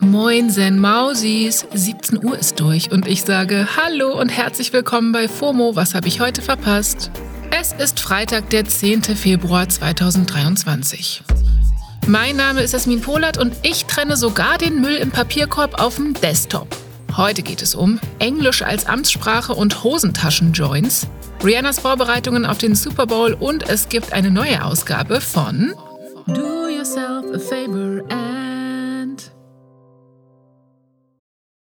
Moin Zen Mausis, 17 Uhr ist durch und ich sage Hallo und herzlich willkommen bei FOMO, was habe ich heute verpasst? Es ist Freitag, der 10. Februar 2023. Mein Name ist Asmin Polat und ich trenne sogar den Müll im Papierkorb auf dem Desktop. Heute geht es um Englisch als Amtssprache und Hosentaschen-Joints, Rihannas Vorbereitungen auf den Super Bowl und es gibt eine neue Ausgabe von Do Yourself a Favor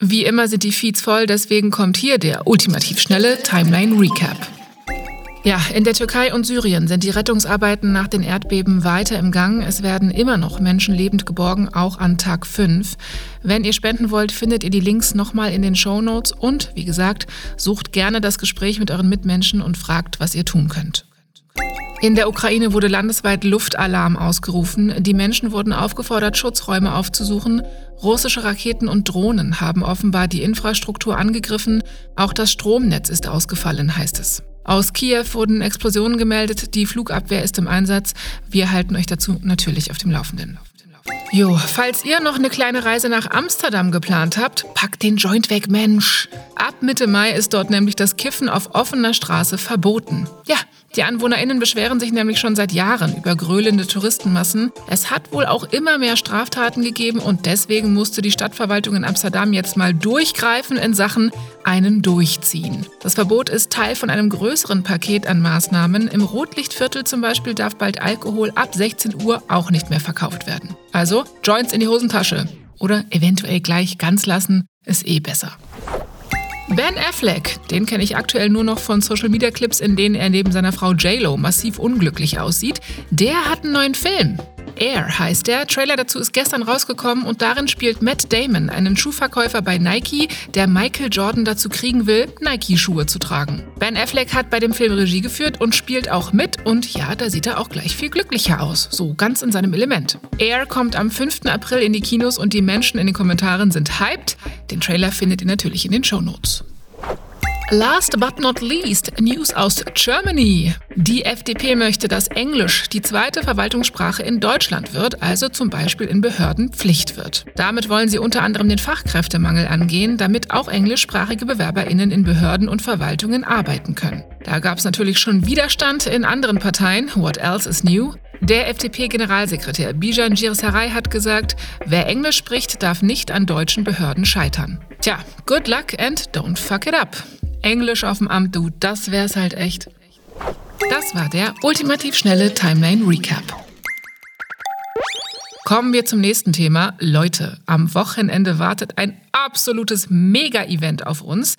Wie immer sind die Feeds voll, deswegen kommt hier der ultimativ schnelle Timeline Recap. Ja, in der Türkei und Syrien sind die Rettungsarbeiten nach den Erdbeben weiter im Gang. Es werden immer noch Menschen lebend geborgen, auch an Tag 5. Wenn ihr spenden wollt, findet ihr die Links nochmal in den Show Notes und, wie gesagt, sucht gerne das Gespräch mit euren Mitmenschen und fragt, was ihr tun könnt. In der Ukraine wurde landesweit Luftalarm ausgerufen. Die Menschen wurden aufgefordert, Schutzräume aufzusuchen. Russische Raketen und Drohnen haben offenbar die Infrastruktur angegriffen. Auch das Stromnetz ist ausgefallen, heißt es. Aus Kiew wurden Explosionen gemeldet. Die Flugabwehr ist im Einsatz. Wir halten euch dazu natürlich auf dem Laufenden. Jo, falls ihr noch eine kleine Reise nach Amsterdam geplant habt, packt den Joint weg, Mensch. Ab Mitte Mai ist dort nämlich das Kiffen auf offener Straße verboten. Ja, die AnwohnerInnen beschweren sich nämlich schon seit Jahren über gröhlende Touristenmassen. Es hat wohl auch immer mehr Straftaten gegeben und deswegen musste die Stadtverwaltung in Amsterdam jetzt mal durchgreifen in Sachen einen durchziehen. Das Verbot ist Teil von einem größeren Paket an Maßnahmen. Im Rotlichtviertel zum Beispiel darf bald Alkohol ab 16 Uhr auch nicht mehr verkauft werden. Also Joints in die Hosentasche. Oder eventuell gleich ganz lassen, ist eh besser. Ben Affleck, den kenne ich aktuell nur noch von Social Media Clips, in denen er neben seiner Frau JLo massiv unglücklich aussieht, der hat einen neuen Film. Air heißt der. Trailer dazu ist gestern rausgekommen und darin spielt Matt Damon einen Schuhverkäufer bei Nike, der Michael Jordan dazu kriegen will, Nike-Schuhe zu tragen. Ben Affleck hat bei dem Film Regie geführt und spielt auch mit und ja, da sieht er auch gleich viel glücklicher aus. So ganz in seinem Element. Air kommt am 5. April in die Kinos und die Menschen in den Kommentaren sind hyped. Den Trailer findet ihr natürlich in den Show Notes. Last but not least, News aus Germany. Die FDP möchte, dass Englisch die zweite Verwaltungssprache in Deutschland wird, also zum Beispiel in Behörden Pflicht wird. Damit wollen sie unter anderem den Fachkräftemangel angehen, damit auch englischsprachige BewerberInnen in Behörden und Verwaltungen arbeiten können. Da gab es natürlich schon Widerstand in anderen Parteien. What else is new? Der FDP-Generalsekretär Bijan Girsaray hat gesagt, wer Englisch spricht, darf nicht an deutschen Behörden scheitern. Tja, good luck and don't fuck it up. Englisch auf dem Amt, du, das wär's halt echt. Das war der ultimativ schnelle Timeline Recap. Kommen wir zum nächsten Thema. Leute, am Wochenende wartet ein absolutes Mega-Event auf uns.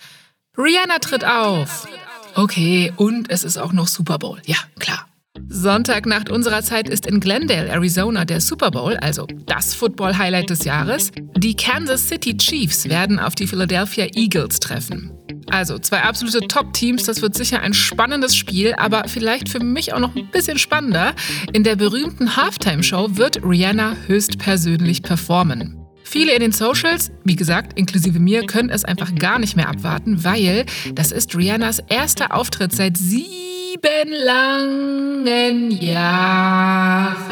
Rihanna tritt auf. Okay, und es ist auch noch Super Bowl. Ja, klar. Sonntagnacht unserer Zeit ist in Glendale, Arizona, der Super Bowl, also das Football-Highlight des Jahres. Die Kansas City Chiefs werden auf die Philadelphia Eagles treffen. Also zwei absolute Top-Teams, das wird sicher ein spannendes Spiel, aber vielleicht für mich auch noch ein bisschen spannender. In der berühmten Halftime-Show wird Rihanna höchstpersönlich performen. Viele in den Socials, wie gesagt, inklusive mir, können es einfach gar nicht mehr abwarten, weil das ist Rihannas erster Auftritt seit sieben langen Jahren.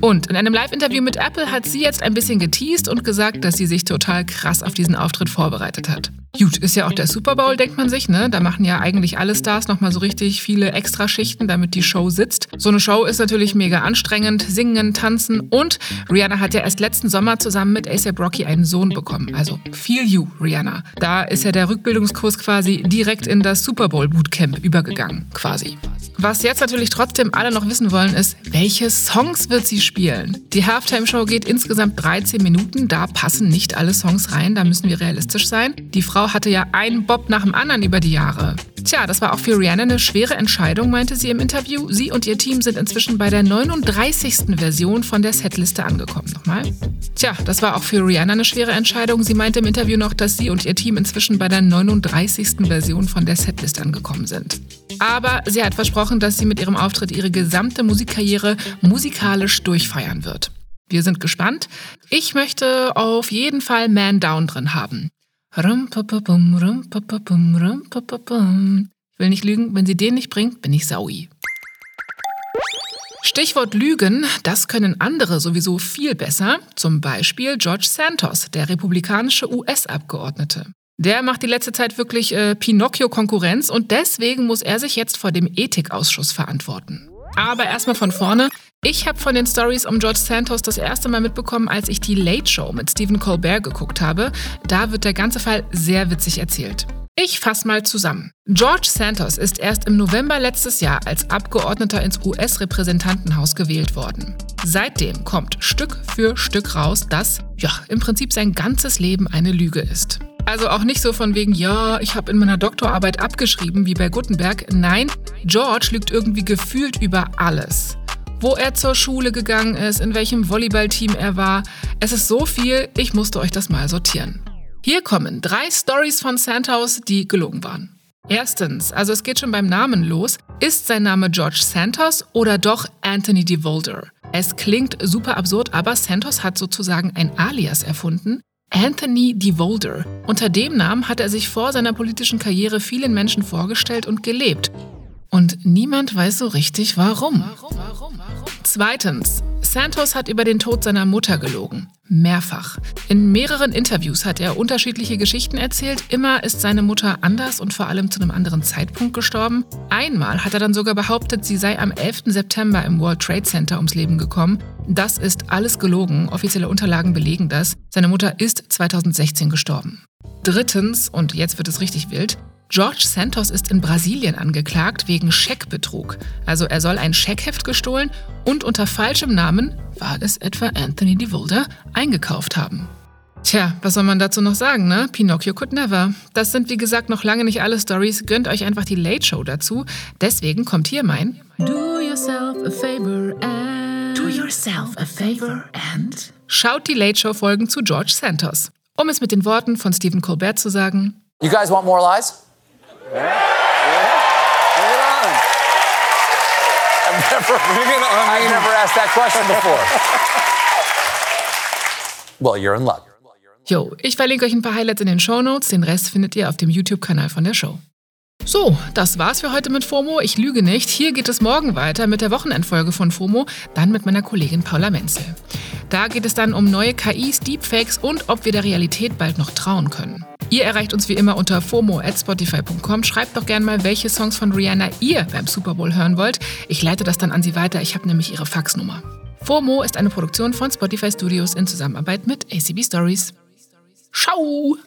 Und in einem Live-Interview mit Apple hat sie jetzt ein bisschen geteased und gesagt, dass sie sich total krass auf diesen Auftritt vorbereitet hat. Gut, ist ja auch der Super Bowl, denkt man sich, ne? Da machen ja eigentlich alle Stars nochmal so richtig viele Extraschichten, damit die Show sitzt. So eine Show ist natürlich mega anstrengend. Singen, tanzen und Rihanna hat ja erst letzten Sommer zusammen mit ASAP Rocky einen Sohn bekommen. Also Feel You, Rihanna. Da ist ja der Rückbildungskurs quasi direkt in das Super Bowl Bootcamp übergegangen, quasi. Was jetzt natürlich trotzdem alle noch wissen wollen, ist, welche Songs wird sie spielen? Die Halftime-Show geht insgesamt 13 Minuten. Da passen nicht alle Songs rein, da müssen wir realistisch sein. Die Frau hatte ja einen Bob nach dem anderen über die Jahre. Tja, das war auch für Rihanna eine schwere Entscheidung, meinte sie im Interview. Sie und ihr Team sind inzwischen bei der 39. Version von der Setliste angekommen. Nochmal. Tja, das war auch für Rihanna eine schwere Entscheidung. Sie meinte im Interview noch, dass sie und ihr Team inzwischen bei der 39. Version von der Setliste angekommen sind. Aber sie hat versprochen, dass sie mit ihrem Auftritt ihre gesamte Musikkarriere musikalisch durchfeiern wird. Wir sind gespannt. Ich möchte auf jeden Fall Man Down drin haben. Ich will nicht lügen, wenn sie den nicht bringt, bin ich Saui. Stichwort Lügen, das können andere sowieso viel besser, zum Beispiel George Santos, der republikanische US-Abgeordnete. Der macht die letzte Zeit wirklich äh, Pinocchio-Konkurrenz und deswegen muss er sich jetzt vor dem Ethikausschuss verantworten. Aber erstmal von vorne. Ich habe von den Stories um George Santos das erste Mal mitbekommen, als ich die Late Show mit Stephen Colbert geguckt habe. Da wird der ganze Fall sehr witzig erzählt. Ich fasse mal zusammen. George Santos ist erst im November letztes Jahr als Abgeordneter ins US-Repräsentantenhaus gewählt worden. Seitdem kommt Stück für Stück raus, dass, ja, im Prinzip sein ganzes Leben eine Lüge ist. Also auch nicht so von wegen, ja, ich habe in meiner Doktorarbeit abgeschrieben wie bei Gutenberg. Nein, George lügt irgendwie gefühlt über alles. Wo er zur Schule gegangen ist, in welchem Volleyballteam er war. Es ist so viel, ich musste euch das mal sortieren. Hier kommen drei Stories von Santos, die gelogen waren. Erstens, also es geht schon beim Namen los, ist sein Name George Santos oder doch Anthony DeVolder? Es klingt super absurd, aber Santos hat sozusagen ein Alias erfunden, Anthony DeVolder. Unter dem Namen hat er sich vor seiner politischen Karriere vielen Menschen vorgestellt und gelebt. Und niemand weiß so richtig warum. Zweitens, Santos hat über den Tod seiner Mutter gelogen. Mehrfach. In mehreren Interviews hat er unterschiedliche Geschichten erzählt. Immer ist seine Mutter anders und vor allem zu einem anderen Zeitpunkt gestorben. Einmal hat er dann sogar behauptet, sie sei am 11. September im World Trade Center ums Leben gekommen. Das ist alles gelogen. Offizielle Unterlagen belegen das. Seine Mutter ist 2016 gestorben. Drittens, und jetzt wird es richtig wild, George Santos ist in Brasilien angeklagt wegen Scheckbetrug. Also er soll ein Scheckheft gestohlen und unter falschem Namen, war es etwa Anthony DeVolder, eingekauft haben. Tja, was soll man dazu noch sagen, ne? Pinocchio could never. Das sind wie gesagt noch lange nicht alle Stories. Gönnt euch einfach die Late Show dazu. Deswegen kommt hier mein Do yourself a favor and Do yourself a favor and Schaut die Late Show Folgen zu George Santos. Um es mit den Worten von Stephen Colbert zu sagen. You guys want more lies? I've never, asked that question before. well, you're in luck. Jo, ich verlinke euch ein paar Highlights in den Show Notes. Den Rest findet ihr auf dem YouTube-Kanal von der Show. So, das war's für heute mit FOMO. Ich lüge nicht. Hier geht es morgen weiter mit der Wochenendfolge von FOMO, dann mit meiner Kollegin Paula Menzel. Da geht es dann um neue KIs, Deepfakes und ob wir der Realität bald noch trauen können. Ihr erreicht uns wie immer unter fomo@spotify.com. Schreibt doch gerne mal, welche Songs von Rihanna ihr beim Super Bowl hören wollt. Ich leite das dann an sie weiter. Ich habe nämlich ihre Faxnummer. FOMO ist eine Produktion von Spotify Studios in Zusammenarbeit mit ACB Stories. Ciao!